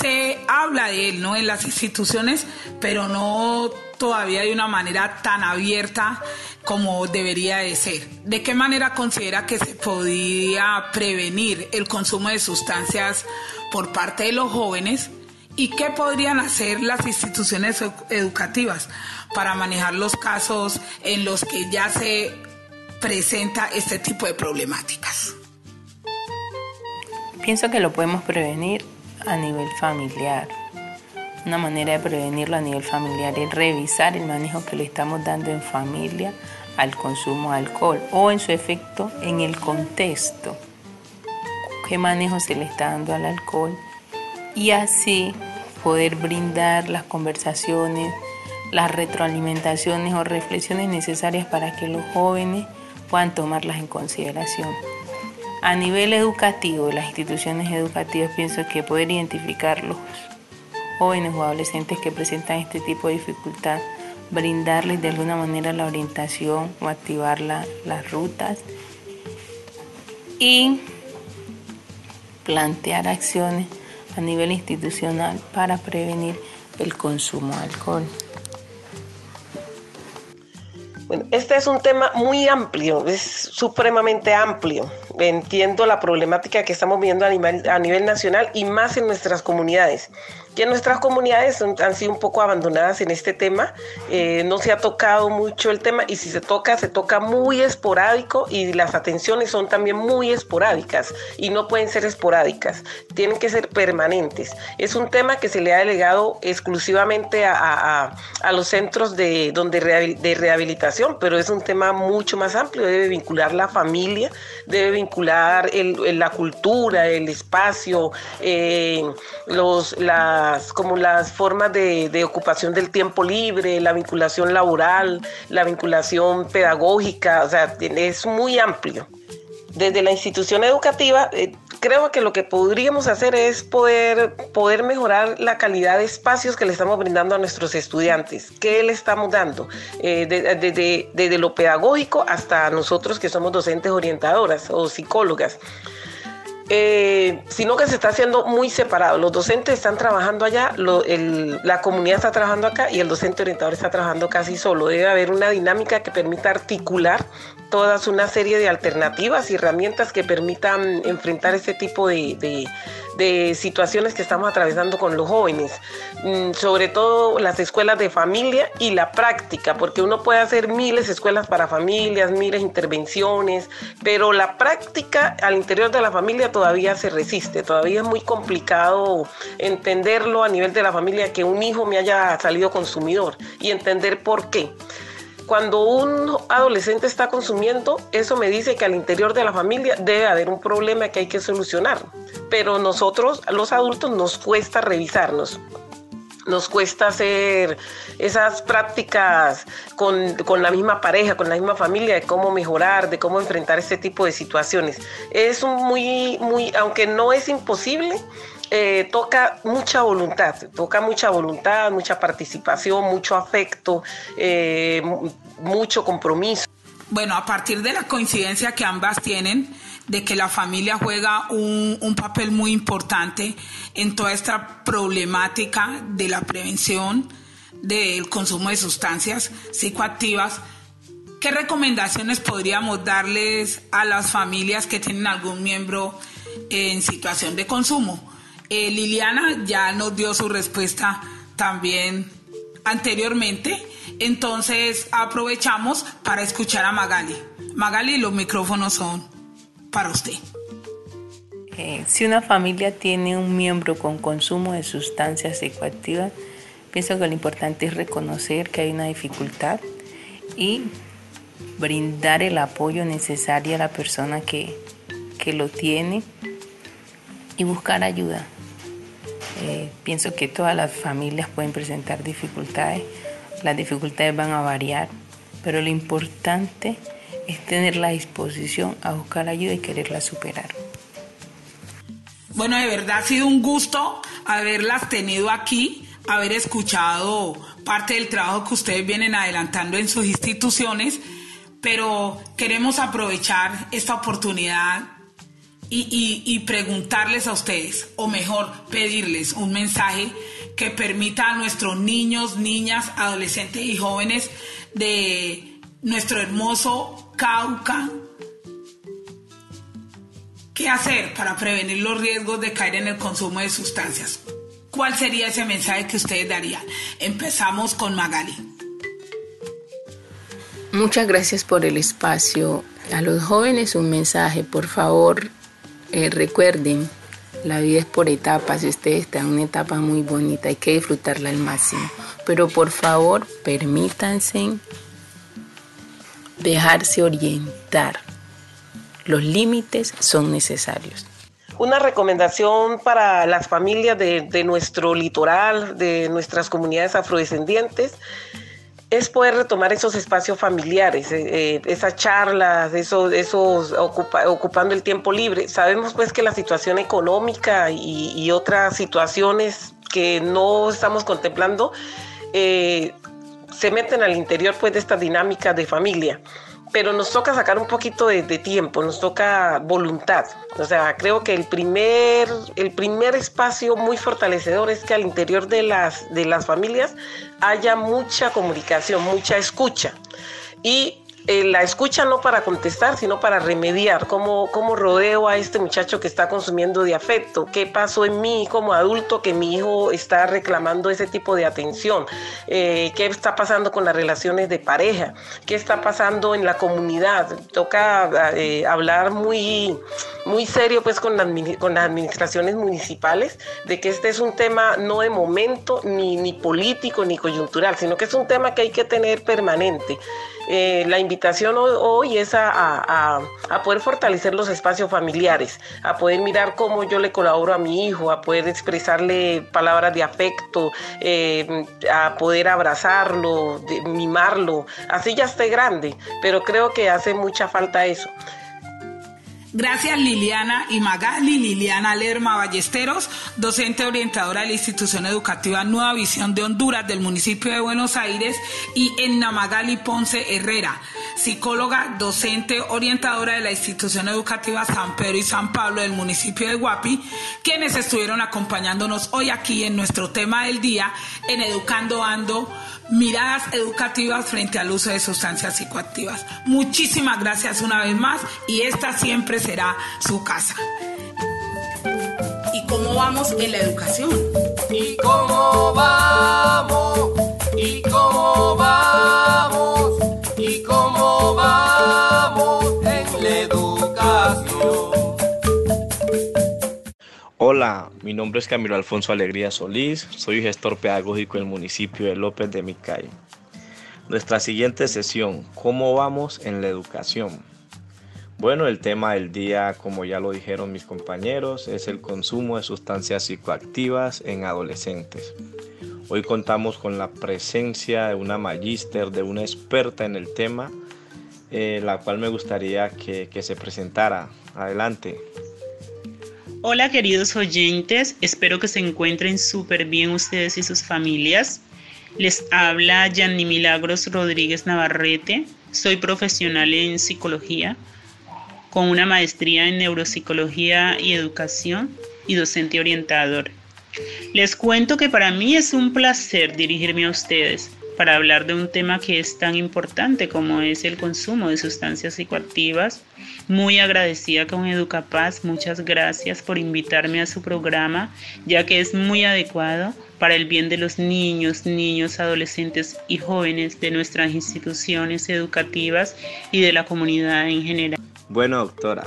se habla de él, ¿no? En las instituciones, pero no todavía de una manera tan abierta como debería de ser. ¿De qué manera considera que se podía prevenir el consumo de sustancias por parte de los jóvenes? ¿Y qué podrían hacer las instituciones educativas para manejar los casos en los que ya se presenta este tipo de problemáticas? Pienso que lo podemos prevenir a nivel familiar. Una manera de prevenirlo a nivel familiar es revisar el manejo que le estamos dando en familia al consumo de alcohol o en su efecto en el contexto. ¿Qué manejo se le está dando al alcohol? Y así poder brindar las conversaciones, las retroalimentaciones o reflexiones necesarias para que los jóvenes puedan tomarlas en consideración. A nivel educativo, las instituciones educativas pienso que poder identificar los jóvenes o adolescentes que presentan este tipo de dificultad, brindarles de alguna manera la orientación o activar las rutas y plantear acciones a nivel institucional para prevenir el consumo de alcohol. Bueno, este es un tema muy amplio, es supremamente amplio. Entiendo la problemática que estamos viendo a nivel, a nivel nacional y más en nuestras comunidades que nuestras comunidades han sido un poco abandonadas en este tema, eh, no se ha tocado mucho el tema y si se toca, se toca muy esporádico y las atenciones son también muy esporádicas y no pueden ser esporádicas, tienen que ser permanentes. Es un tema que se le ha delegado exclusivamente a, los centros de, donde de rehabilitación, pero es un tema mucho más amplio, debe vincular la familia, debe vincular la cultura, el espacio, eh, los, la como las formas de, de, ocupación del tiempo libre, la vinculación laboral, la vinculación pedagógica, o sea, es muy amplio. Desde la institución educativa, eh, creo que lo que podríamos hacer es poder, poder mejorar la calidad de espacios que le estamos brindando a nuestros estudiantes. ¿Qué le estamos dando? Eh, desde, desde lo pedagógico hasta nosotros que somos docentes orientadoras o psicólogas. Eh, sino que se está haciendo muy separado. Los docentes están trabajando allá, la comunidad está trabajando acá y el docente orientador está trabajando casi solo. Debe haber una dinámica que permita articular todas una serie de alternativas y herramientas que permitan enfrentar este tipo de, de situaciones que estamos atravesando con los jóvenes, mm, sobre todo las escuelas de familia y la práctica, porque uno puede hacer miles de escuelas para familias, miles de intervenciones, pero la práctica al interior de la familia todavía se resiste, todavía es muy complicado entenderlo a nivel de la familia que un hijo me haya salido consumidor y entender por qué. Cuando un adolescente está consumiendo, eso me dice que al interior de la familia debe haber un problema que hay que solucionar. Pero nosotros, los adultos, nos cuesta revisarnos nos cuesta hacer esas prácticas con, con, la misma pareja, con la misma familia, de cómo mejorar, de cómo enfrentar este tipo de situaciones. Es muy, muy, aunque no es imposible, eh, toca mucha voluntad, toca mucha voluntad, mucha participación, mucho afecto, eh, mucho compromiso. Bueno, a partir de la coincidencia que ambas tienen, de que la familia juega un, un, papel muy importante en toda esta problemática de la prevención del consumo de sustancias psicoactivas, ¿qué recomendaciones podríamos darles a las familias que tienen algún miembro en situación de consumo? Eh, Liliana ya nos dio su respuesta también anteriormente, entonces aprovechamos para escuchar a Magali. Magali, los micrófonos son para usted. Eh, si una familia tiene un miembro con consumo de sustancias psicoactivas, pienso que lo importante es reconocer que hay una dificultad y brindar el apoyo necesario a la persona que, que lo tiene y buscar ayuda. Eh, pienso que todas las familias pueden presentar dificultades, las dificultades van a variar, pero lo importante es tener la disposición a buscar ayuda y quererla superar. Bueno, de verdad ha sido un gusto haberlas tenido aquí, haber escuchado parte del trabajo que ustedes vienen adelantando en sus instituciones, pero queremos aprovechar esta oportunidad y, preguntarles a ustedes, o mejor, pedirles un mensaje que permita a nuestros niños, niñas, adolescentes y jóvenes de nuestro hermoso Cauca, ¿qué hacer para prevenir los riesgos de caer en el consumo de sustancias? ¿Cuál sería ese mensaje que ustedes darían? Empezamos con Magali. Muchas gracias por el espacio. A los jóvenes un mensaje, por favor, eh, recuerden, la vida es por etapas y ustedes están en una etapa muy bonita, hay que disfrutarla al máximo. Pero por favor, permítanse dejarse orientar. Los límites son necesarios. Una recomendación para las familias de, de nuestro litoral, de nuestras comunidades afrodescendientes, es poder retomar esos espacios familiares, eh, eh, esas charlas, esos, esos ocupando el tiempo libre. Sabemos pues que la situación económica y, otras situaciones que no estamos contemplando eh, se meten al interior pues de esta dinámica de familia pero nos toca sacar un poquito de, tiempo, nos toca voluntad. O sea, creo que el primer, el primer espacio muy fortalecedor es que al interior de las, de las familias haya mucha comunicación, mucha escucha. Y eh, la escucha no para contestar, sino para remediar. ¿Cómo, ¿Cómo rodeo a este muchacho que está consumiendo de afecto? ¿Qué pasó en mí como adulto que mi hijo está reclamando ese tipo de atención? Eh, ¿Qué está pasando con las relaciones de pareja? ¿Qué está pasando en la comunidad? Toca eh, hablar muy, muy serio pues con, con las administraciones municipales de que este es un tema no de momento, ni, ni político, ni coyuntural, sino que es un tema que hay que tener permanente. Eh, la invitación hoy es a, poder fortalecer los espacios familiares, a poder mirar cómo yo le colaboro a mi hijo, a poder expresarle palabras de afecto, eh, a poder abrazarlo, mimarlo, así ya esté grande, pero creo que hace mucha falta eso. Gracias Liliana y Magali, Liliana Lerma Ballesteros, docente orientadora de la institución educativa Nueva Visión de Honduras del municipio de Buenos Aires y Enna Magali Ponce Herrera, psicóloga, docente orientadora de la institución educativa San Pedro y San Pablo del municipio de Guapi, quienes estuvieron acompañándonos hoy aquí en nuestro tema del día en Educando Ando miradas educativas frente al uso de sustancias psicoactivas. Muchísimas gracias una vez más y esta siempre será su casa. ¿Y cómo vamos en la educación? ¿Y cómo vamos? ¿Y cómo vamos? ¿Y cómo vamos en la educación? Hola, mi nombre es Camilo Alfonso Alegría Solís, soy gestor pedagógico del municipio de López de Micay. Nuestra siguiente sesión, ¿cómo vamos en la educación? Bueno, el tema del día, como ya lo dijeron mis compañeros, es el consumo de sustancias psicoactivas en adolescentes. Hoy contamos con la presencia de una magíster, de una experta en el tema, eh, la cual me gustaría que, que se presentara. Adelante. Hola queridos oyentes, espero que se encuentren súper bien ustedes y sus familias. Les habla Yanni Milagros Rodríguez Navarrete, soy profesional en psicología con una maestría en neuropsicología y educación y docente orientador. Les cuento que para mí es un placer dirigirme a ustedes para hablar de un tema que es tan importante como es el consumo de sustancias psicoactivas muy agradecida con Educapaz, muchas gracias por invitarme a su programa, ya que es muy adecuado para el bien de los niños, niños, adolescentes y jóvenes de nuestras instituciones educativas y de la comunidad en general. Bueno, doctora,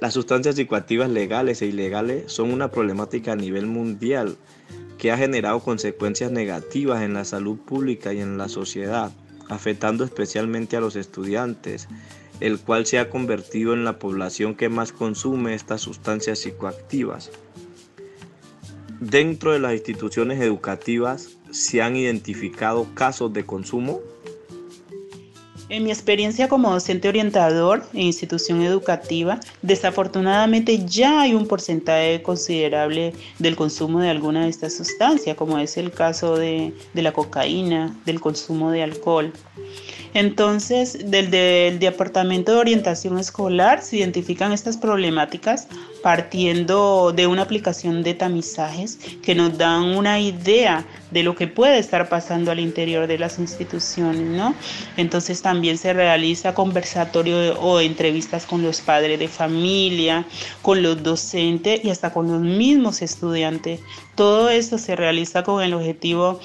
las sustancias psicoactivas legales e ilegales son una problemática a nivel mundial que ha generado consecuencias negativas en la salud pública y en la sociedad afectando especialmente a los estudiantes, el cual se ha convertido en la población que más consume estas sustancias psicoactivas. Dentro de las instituciones educativas se han identificado casos de consumo en mi experiencia como docente orientador en institución educativa, desafortunadamente ya hay un porcentaje considerable del consumo de alguna de estas sustancias, como es el caso de, la cocaína, del consumo de alcohol. Entonces, desde el Departamento de Orientación Escolar se identifican estas problemáticas partiendo de una aplicación de tamizajes que nos dan una idea de lo que puede estar pasando al interior de las instituciones, ¿no? Entonces también se realiza conversatorio o entrevistas con los padres de familia, con los docentes y hasta con los mismos estudiantes. Todo esto se realiza con el objetivo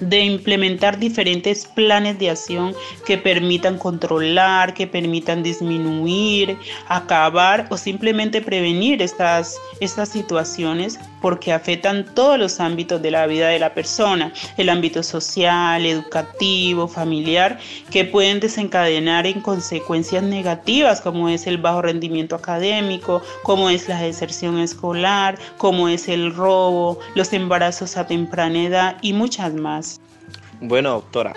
de implementar diferentes planes de acción que permitan controlar, que permitan disminuir, acabar o simplemente prevenir estas, estas situaciones porque afectan todos los ámbitos de la vida de la persona, el ámbito social, educativo, familiar, que pueden desencadenar en consecuencias negativas como es el bajo rendimiento académico, como es la deserción escolar, como es el robo, los embarazos a temprana edad y muchas más. Bueno, doctora,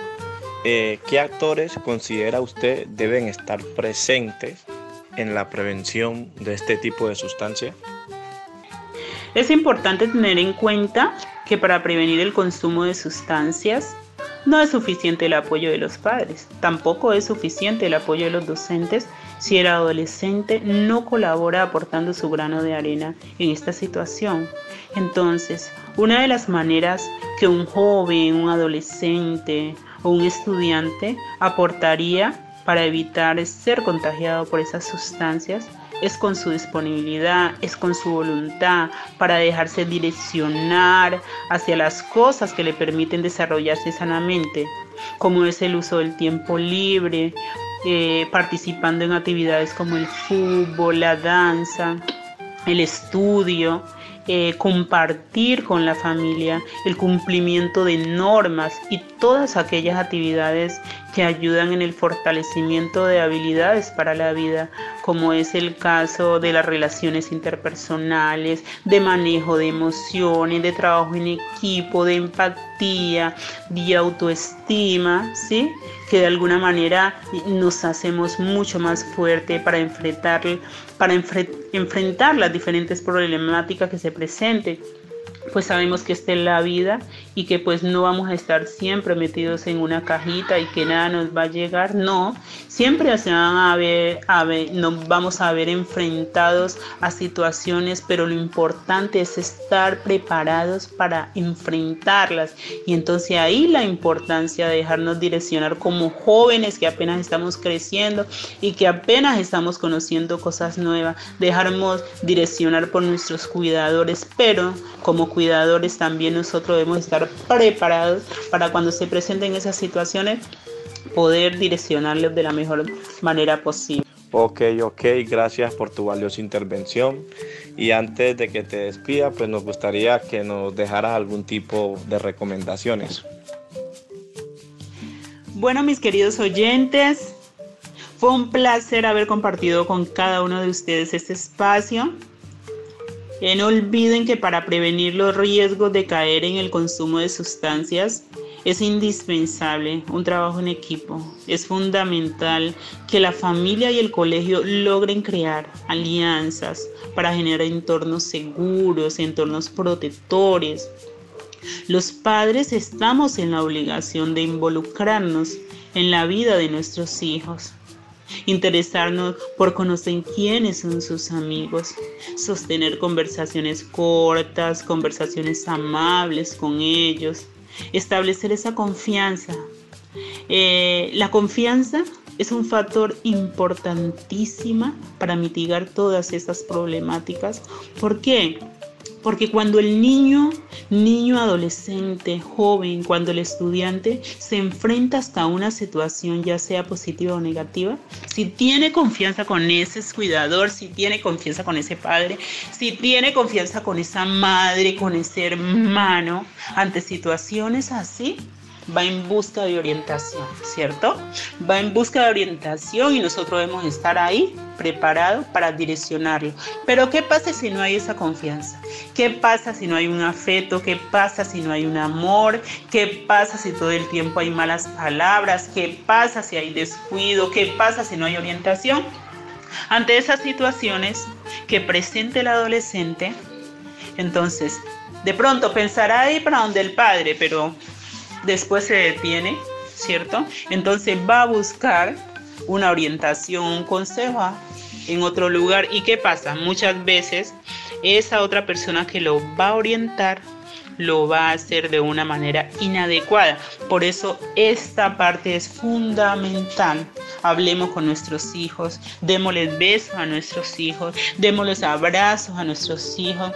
eh, ¿qué actores considera usted deben estar presentes en la prevención de este tipo de sustancia? Es importante tener en cuenta que para prevenir el consumo de sustancias no es suficiente el apoyo de los padres, tampoco es suficiente el apoyo de los docentes si el adolescente no colabora aportando su grano de arena en esta situación. Entonces, una de las maneras que un joven, un adolescente o un estudiante aportaría para evitar ser contagiado por esas sustancias es con su disponibilidad, es con su voluntad para dejarse direccionar hacia las cosas que le permiten desarrollarse sanamente, como es el uso del tiempo libre, eh, participando en actividades como el fútbol, la danza, el estudio, eh, compartir con la familia, el cumplimiento de normas y todas aquellas actividades que ayudan en el fortalecimiento de habilidades para la vida, como es el caso de las relaciones interpersonales, de manejo de emociones, de trabajo en equipo, de empatía, de autoestima, ¿sí? que de alguna manera nos hacemos mucho más fuerte para enfrentar, para enfrentar las diferentes problemáticas que se presenten pues sabemos que esta es la vida y que pues no vamos a estar siempre metidos en una cajita y que nada nos va a llegar, no, siempre se van a ver, nos vamos a ver enfrentados a situaciones, pero lo importante es estar preparados para enfrentarlas. Y entonces ahí la importancia de dejarnos direccionar como jóvenes que apenas estamos creciendo y que apenas estamos conociendo cosas nuevas, dejarnos direccionar por nuestros cuidadores, pero como cuidadores también nosotros debemos estar preparados para cuando se presenten esas situaciones poder direccionarlos de la mejor manera posible. Ok, ok, gracias por tu valiosa intervención. Y antes de que te despida, pues nos gustaría que nos dejaras algún tipo de recomendaciones. Bueno, mis queridos oyentes, fue un placer haber compartido con cada uno de ustedes este espacio no olviden que para prevenir los riesgos de caer en el consumo de sustancias es indispensable un trabajo en equipo. Es fundamental que la familia y el colegio logren crear alianzas para generar entornos seguros, entornos protectores. Los padres estamos en la obligación de involucrarnos en la vida de nuestros hijos interesarnos por conocer quiénes son sus amigos, sostener conversaciones cortas, conversaciones amables con ellos, establecer esa confianza. Eh, la confianza es un factor importantísimo para mitigar todas estas problemáticas. ¿Por qué? Porque cuando el niño, niño adolescente, joven, cuando el estudiante se enfrenta hasta una situación, ya sea positiva o negativa, si tiene confianza con ese cuidador, si tiene confianza con ese padre, si tiene confianza con esa madre, con ese hermano, ante situaciones así, va en busca de orientación, ¿cierto? Va en busca de orientación y nosotros debemos estar ahí preparados para direccionarlo. Pero ¿qué pasa si no hay esa confianza? ¿Qué pasa si no hay un afecto? ¿Qué pasa si no hay un amor? ¿Qué pasa si todo el tiempo hay malas palabras? ¿Qué pasa si hay descuido? ¿Qué pasa si no hay orientación? Ante esas situaciones que presente el adolescente, entonces, de pronto pensará ir para donde el padre, pero después se detiene, ¿cierto? Entonces va a buscar una orientación, un consejo en otro lugar. ¿Y qué pasa? Muchas veces esa otra persona que lo va a orientar lo va a hacer de una manera inadecuada. Por eso esta parte es fundamental. Hablemos con nuestros hijos, démosles besos a nuestros hijos, démosles abrazos a nuestros hijos,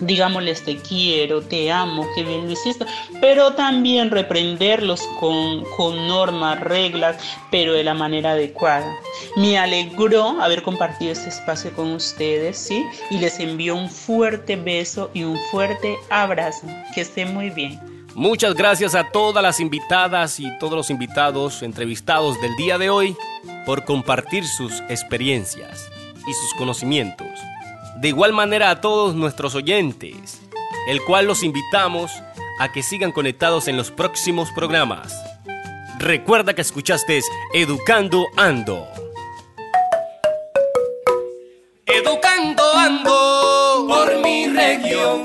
digámosles te quiero, te amo, que bien lo hiciste, pero también reprenderlos con, con normas, reglas, pero de la manera adecuada. Me alegró haber compartido este espacio con ustedes, ¿sí? Y les envío un fuerte beso y un fuerte abrazo. Que estén muy bien. Muchas gracias a todas las invitadas y todos los invitados entrevistados del día de hoy por compartir sus experiencias y sus conocimientos. De igual manera a todos nuestros oyentes, el cual los invitamos a que sigan conectados en los próximos programas. Recuerda que escuchaste Educando Ando. Educando ando por mi región,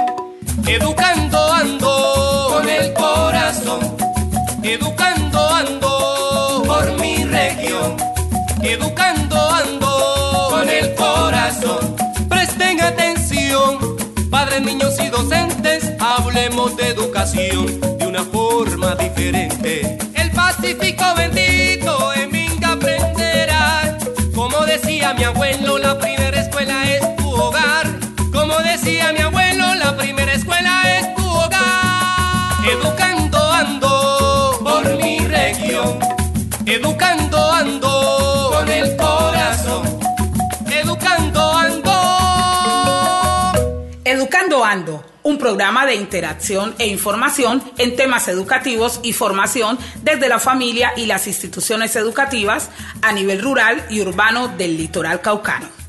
educando ando con el corazón, educando ando por mi región, educando padres, niños y docentes, hablemos de educación de una forma diferente. El Pacífico bendito en Minga aprenderás, como decía mi abuelo, la primera Un programa de interacción e información en temas educativos y formación desde la familia y las instituciones educativas a nivel rural y urbano del litoral caucano.